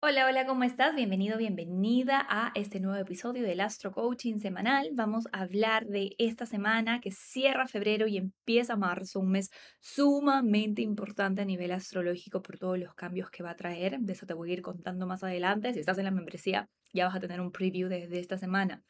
Hola, hola, ¿cómo estás? Bienvenido, bienvenida a este nuevo episodio del Astro Coaching semanal. Vamos a hablar de esta semana que cierra febrero y empieza marzo, un mes sumamente importante a nivel astrológico por todos los cambios que va a traer. De eso te voy a ir contando más adelante. Si estás en la membresía, ya vas a tener un preview desde esta semana.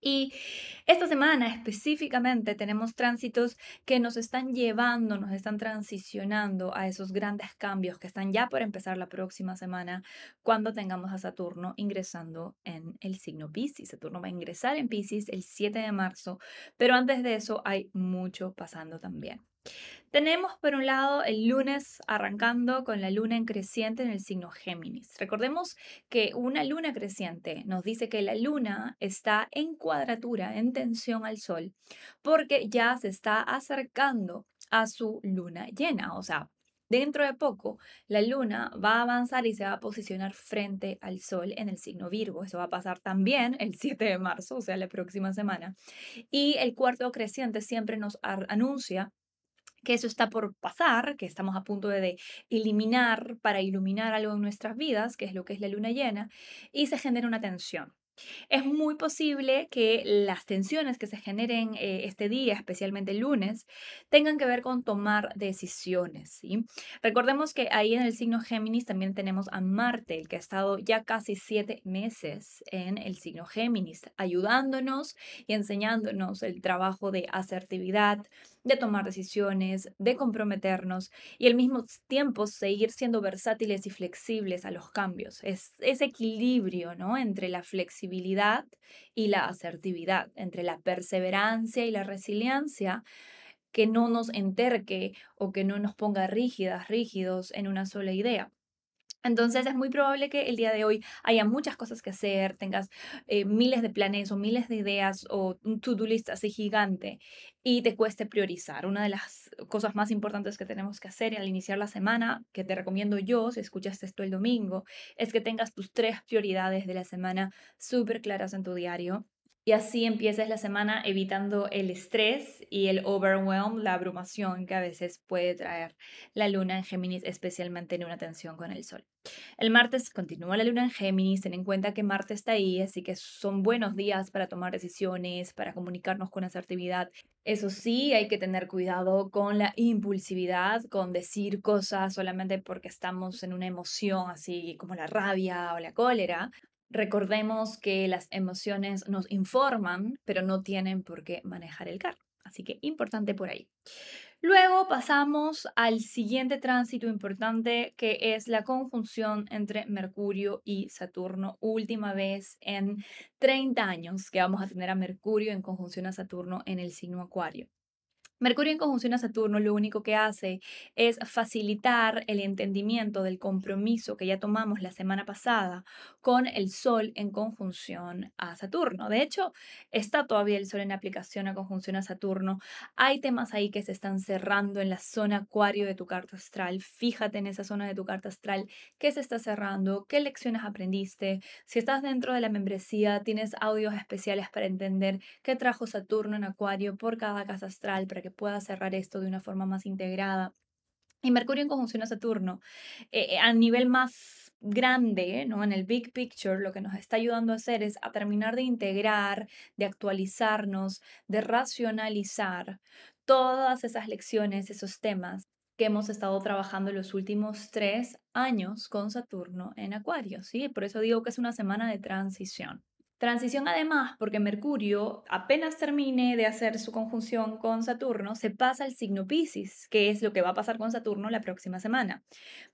Y esta semana específicamente tenemos tránsitos que nos están llevando, nos están transicionando a esos grandes cambios que están ya por empezar la próxima semana cuando tengamos a Saturno ingresando en el signo Pisces. Saturno va a ingresar en Pisces el 7 de marzo, pero antes de eso hay mucho pasando también. Tenemos por un lado el lunes arrancando con la luna en creciente en el signo Géminis. Recordemos que una luna creciente nos dice que la luna está en cuadratura, en tensión al sol, porque ya se está acercando a su luna llena, o sea, Dentro de poco, la luna va a avanzar y se va a posicionar frente al sol en el signo Virgo. Eso va a pasar también el 7 de marzo, o sea, la próxima semana. Y el cuarto creciente siempre nos anuncia que eso está por pasar, que estamos a punto de eliminar para iluminar algo en nuestras vidas, que es lo que es la luna llena, y se genera una tensión. Es muy posible que las tensiones que se generen eh, este día, especialmente el lunes, tengan que ver con tomar decisiones. Recordemos que ahí en el signo Géminis también tenemos a Marte, el que ha estado ya casi siete meses en el signo Géminis, ayudándonos y enseñándonos el trabajo de asertividad, de tomar decisiones, de comprometernos y al mismo tiempo seguir siendo versátiles y flexibles a los cambios. Es ese equilibrio ¿no? entre la flexibilidad y la asertividad, entre la perseverancia y la resiliencia que no nos enterque o que no nos ponga rígidas, rígidos en una sola idea. Entonces es muy probable que el día de hoy haya muchas cosas que hacer, tengas eh, miles de planes o miles de ideas o un to-do list así gigante y te cueste priorizar. Una de las cosas más importantes que tenemos que hacer al iniciar la semana, que te recomiendo yo, si escuchas esto el domingo, es que tengas tus tres prioridades de la semana súper claras en tu diario y así empieces la semana evitando el estrés y el overwhelm, la abrumación que a veces puede traer la luna en Géminis, especialmente en una tensión con el sol. El martes continúa la luna en Géminis, ten en cuenta que Marte está ahí, así que son buenos días para tomar decisiones, para comunicarnos con asertividad. Eso sí, hay que tener cuidado con la impulsividad, con decir cosas solamente porque estamos en una emoción así como la rabia o la cólera, Recordemos que las emociones nos informan, pero no tienen por qué manejar el carro. Así que importante por ahí. Luego pasamos al siguiente tránsito importante que es la conjunción entre Mercurio y Saturno, última vez en 30 años que vamos a tener a Mercurio en conjunción a Saturno en el signo Acuario. Mercurio en conjunción a Saturno lo único que hace es facilitar el entendimiento del compromiso que ya tomamos la semana pasada con el Sol en conjunción a Saturno. De hecho, está todavía el Sol en aplicación a conjunción a Saturno. Hay temas ahí que se están cerrando en la zona acuario de tu carta astral. Fíjate en esa zona de tu carta astral, qué se está cerrando, qué lecciones aprendiste. Si estás dentro de la membresía, tienes audios especiales para entender qué trajo Saturno en acuario por cada casa astral que pueda cerrar esto de una forma más integrada. Y Mercurio en conjunción a Saturno, eh, eh, a nivel más grande, ¿no? En el big picture, lo que nos está ayudando a hacer es a terminar de integrar, de actualizarnos, de racionalizar todas esas lecciones, esos temas que hemos estado trabajando los últimos tres años con Saturno en Acuario, ¿sí? Por eso digo que es una semana de transición. Transición además porque Mercurio, apenas termine de hacer su conjunción con Saturno, se pasa al signo Pisces, que es lo que va a pasar con Saturno la próxima semana.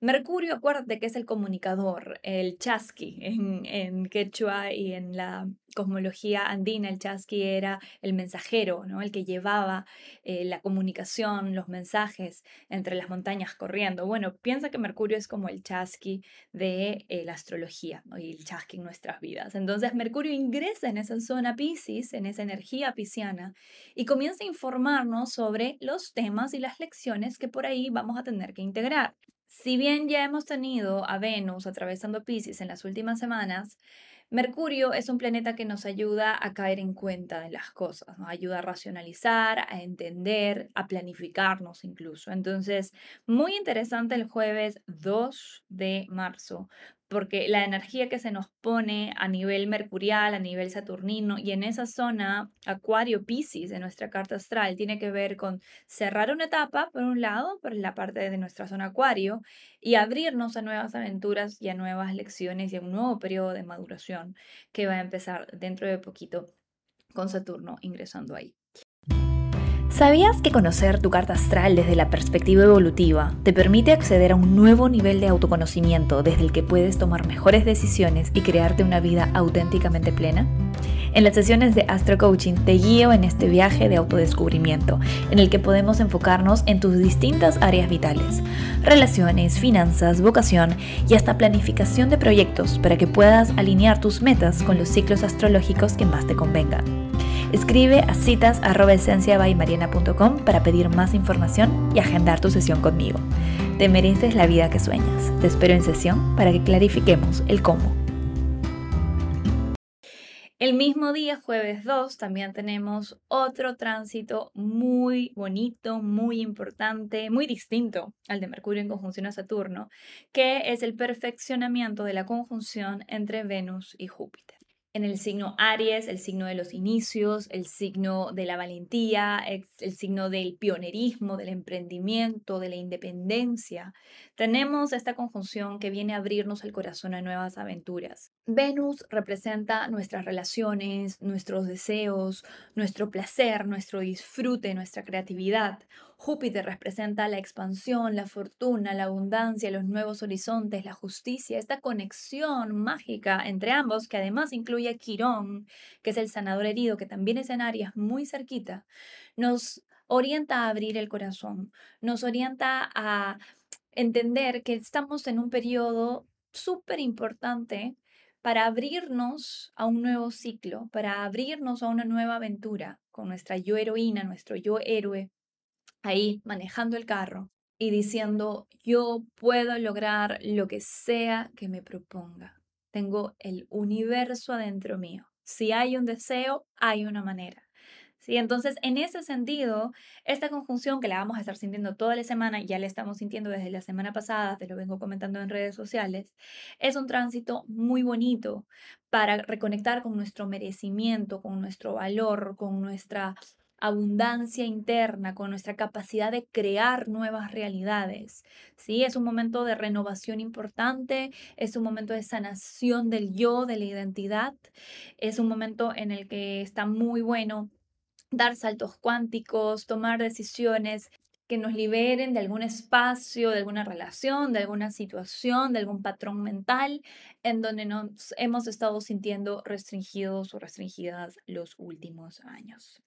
Mercurio, acuérdate que es el comunicador, el chasqui en, en quechua y en la cosmología andina, el chasqui era el mensajero, ¿no? el que llevaba eh, la comunicación, los mensajes entre las montañas corriendo. Bueno, piensa que Mercurio es como el chasqui de eh, la astrología y el chasqui en nuestras vidas. Entonces Mercurio ingresa en esa zona Pisces, en esa energía pisciana, y comienza a informarnos sobre los temas y las lecciones que por ahí vamos a tener que integrar. Si bien ya hemos tenido a Venus atravesando Pisces en las últimas semanas, Mercurio es un planeta que nos ayuda a caer en cuenta de las cosas, nos ayuda a racionalizar, a entender, a planificarnos incluso. Entonces, muy interesante el jueves 2 de marzo, porque la energía que se nos pone a nivel mercurial, a nivel saturnino y en esa zona Acuario Pisces de nuestra carta astral tiene que ver con cerrar una etapa, por un lado, por la parte de nuestra zona Acuario, y abrirnos a nuevas aventuras y a nuevas lecciones y a un nuevo periodo de maduración que va a empezar dentro de poquito con Saturno ingresando ahí. ¿Sabías que conocer tu carta astral desde la perspectiva evolutiva te permite acceder a un nuevo nivel de autoconocimiento desde el que puedes tomar mejores decisiones y crearte una vida auténticamente plena? En las sesiones de Astro Coaching te guío en este viaje de autodescubrimiento, en el que podemos enfocarnos en tus distintas áreas vitales, relaciones, finanzas, vocación y hasta planificación de proyectos para que puedas alinear tus metas con los ciclos astrológicos que más te convengan. Escribe a citas.esenciabaymariana.com para pedir más información y agendar tu sesión conmigo. Te mereces la vida que sueñas. Te espero en sesión para que clarifiquemos el cómo. El mismo día, jueves 2, también tenemos otro tránsito muy bonito, muy importante, muy distinto al de Mercurio en conjunción a Saturno, que es el perfeccionamiento de la conjunción entre Venus y Júpiter en el signo Aries, el signo de los inicios, el signo de la valentía, el, signo del pionerismo, del emprendimiento, de la independencia. Tenemos esta conjunción que viene a abrirnos el corazón a nuevas aventuras. Venus representa nuestras relaciones, nuestros deseos, nuestro placer, nuestro disfrute, nuestra creatividad. Júpiter representa la expansión, la fortuna, la abundancia, los nuevos horizontes, la justicia, esta conexión mágica entre ambos, que además incluye a Quirón, que es el sanador herido, que también es en Aries muy cerquita, nos orienta a abrir el corazón, nos orienta a entender que estamos en un periodo súper importante para abrirnos a un nuevo ciclo, para abrirnos a una nueva aventura con nuestra yo heroína, nuestro yo héroe, ahí manejando el carro y diciendo, yo puedo lograr lo que sea que me proponga. Tengo el universo adentro mío. Si hay un deseo, hay una manera. ¿Sí? Entonces, en ese sentido, esta conjunción que la vamos a estar sintiendo toda la semana, ya la estamos sintiendo desde la semana pasada, te lo vengo comentando en redes sociales, es un tránsito muy bonito para reconectar con nuestro merecimiento, con nuestro valor, con nuestra abundancia interna, con nuestra capacidad de crear nuevas realidades. ¿sí? Es un momento de renovación importante, es un momento de sanación del yo, de la identidad, es un momento en el que está muy bueno dar saltos cuánticos, tomar decisiones que nos liberen de algún espacio, de alguna relación, de alguna situación, de algún patrón mental en donde nos hemos estado sintiendo restringidos o restringidas los últimos años.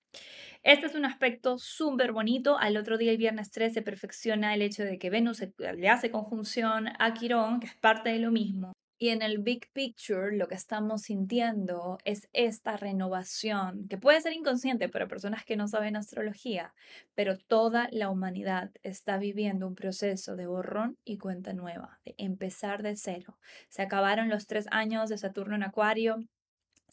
Este es un aspecto súper bonito. Al otro día, el viernes 3, se perfecciona el hecho de que Venus le hace conjunción a Quirón, que es parte de lo mismo. Y en el big picture lo que estamos sintiendo es esta renovación, que puede ser inconsciente para personas que no saben astrología, pero toda la humanidad está viviendo un proceso de borrón y cuenta nueva, de empezar de cero. Se acabaron los tres años de Saturno en Acuario,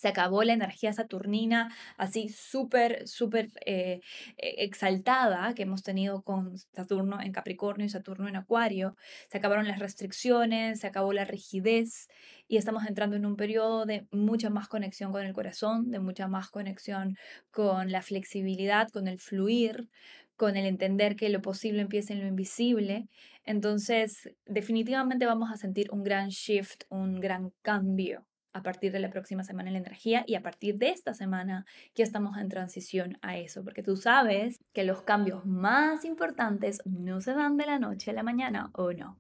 se acabó la energía saturnina así súper, súper eh, e, exaltada que hemos tenido con Saturno en Capricornio y Saturno en Acuario, se acabaron las restricciones, se acabó la rigidez y estamos entrando en un periodo de mucha más conexión con el corazón, de mucha más conexión con la flexibilidad, con el fluir, con el entender que lo posible empieza en lo invisible. Entonces, definitivamente vamos a sentir un gran shift, un gran cambio a partir de la próxima semana en la energía y a partir de esta semana ya estamos en transición a eso, porque tú sabes que los cambios más importantes no se dan de la noche a la mañana o no.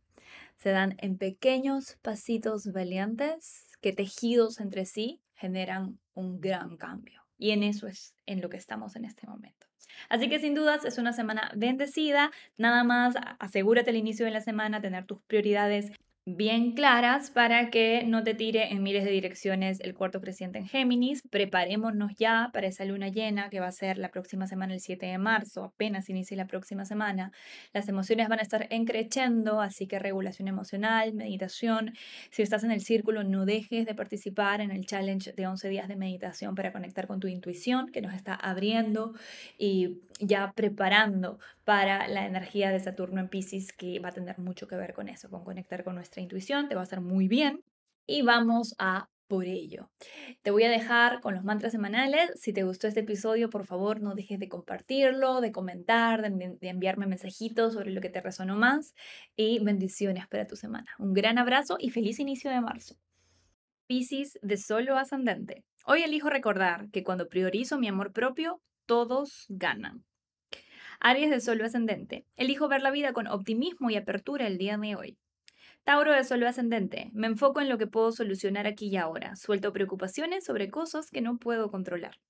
Se dan en pequeños pasitos valientes que tejidos entre sí generan un gran cambio. Y en eso es en lo que estamos en este momento. Así que sin dudas es una semana bendecida. Nada más asegúrate al inicio de la semana tener tus prioridades bien claras para que no te tire en miles de direcciones el cuarto creciente en Géminis. Preparémonos ya para esa luna llena que va a ser la próxima semana, el 7 de marzo, apenas inicie la próxima semana. Las emociones van a estar encrechendo, así que regulación emocional, meditación. Si estás en el círculo, no dejes de participar en el challenge de 11 días de meditación para conectar con tu intuición que nos está abriendo y ya preparando para la energía de Saturno en Pisces que va a tener mucho que ver con eso, con conectar con nuestra intuición, te va a hacer muy bien. Y vamos a por ello. Te voy a dejar con los mantras semanales. Si te gustó este episodio, por favor, no dejes de compartirlo, de comentar, de, enviarme mensajitos sobre lo que te resonó más. Y bendiciones para tu semana. Un gran abrazo y feliz inicio de marzo. Piscis de solo ascendente. Hoy elijo recordar que cuando priorizo mi amor propio, todos ganan. Aries de solo ascendente. Elijo ver la vida con optimismo y apertura el día de hoy. Tauro de Sol ascendente. Me enfoco en lo que puedo solucionar aquí y ahora. Suelto preocupaciones sobre cosas que no puedo controlar.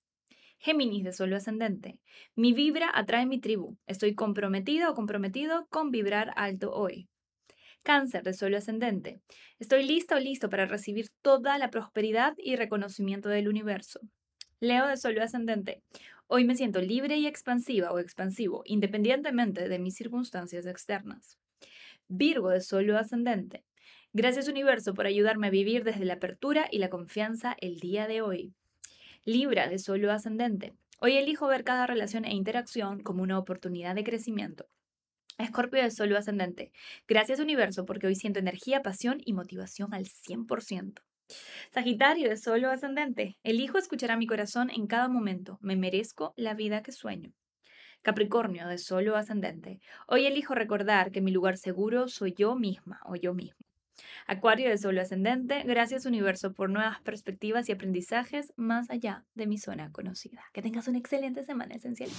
Géminis de Sol ascendente. Mi vibra atrae mi tribu. Estoy comprometida o comprometido con vibrar alto hoy. Cáncer de Sol ascendente. Estoy lista o listo para recibir toda la prosperidad y reconocimiento del universo. Leo de Sol ascendente. Hoy me siento libre y expansiva o expansivo, independientemente de mis circunstancias externas. Virgo de Solo ascendente. Gracias universo por ayudarme a vivir desde la apertura y la confianza el día de hoy. Libra de Solo ascendente. Hoy elijo ver cada relación e interacción como una oportunidad de crecimiento. Escorpio de Solo ascendente. Gracias universo porque hoy siento energía, pasión y motivación al 100%. Sagitario de Solo ascendente. Elijo escuchar a mi corazón en cada momento. Me merezco la vida que sueño. Capricornio de solo ascendente. Hoy elijo recordar que mi lugar seguro soy yo misma o yo mismo. Acuario de solo ascendente, gracias universo por nuevas perspectivas y aprendizajes más allá de mi zona conocida. Que tengas una excelente semana esencial.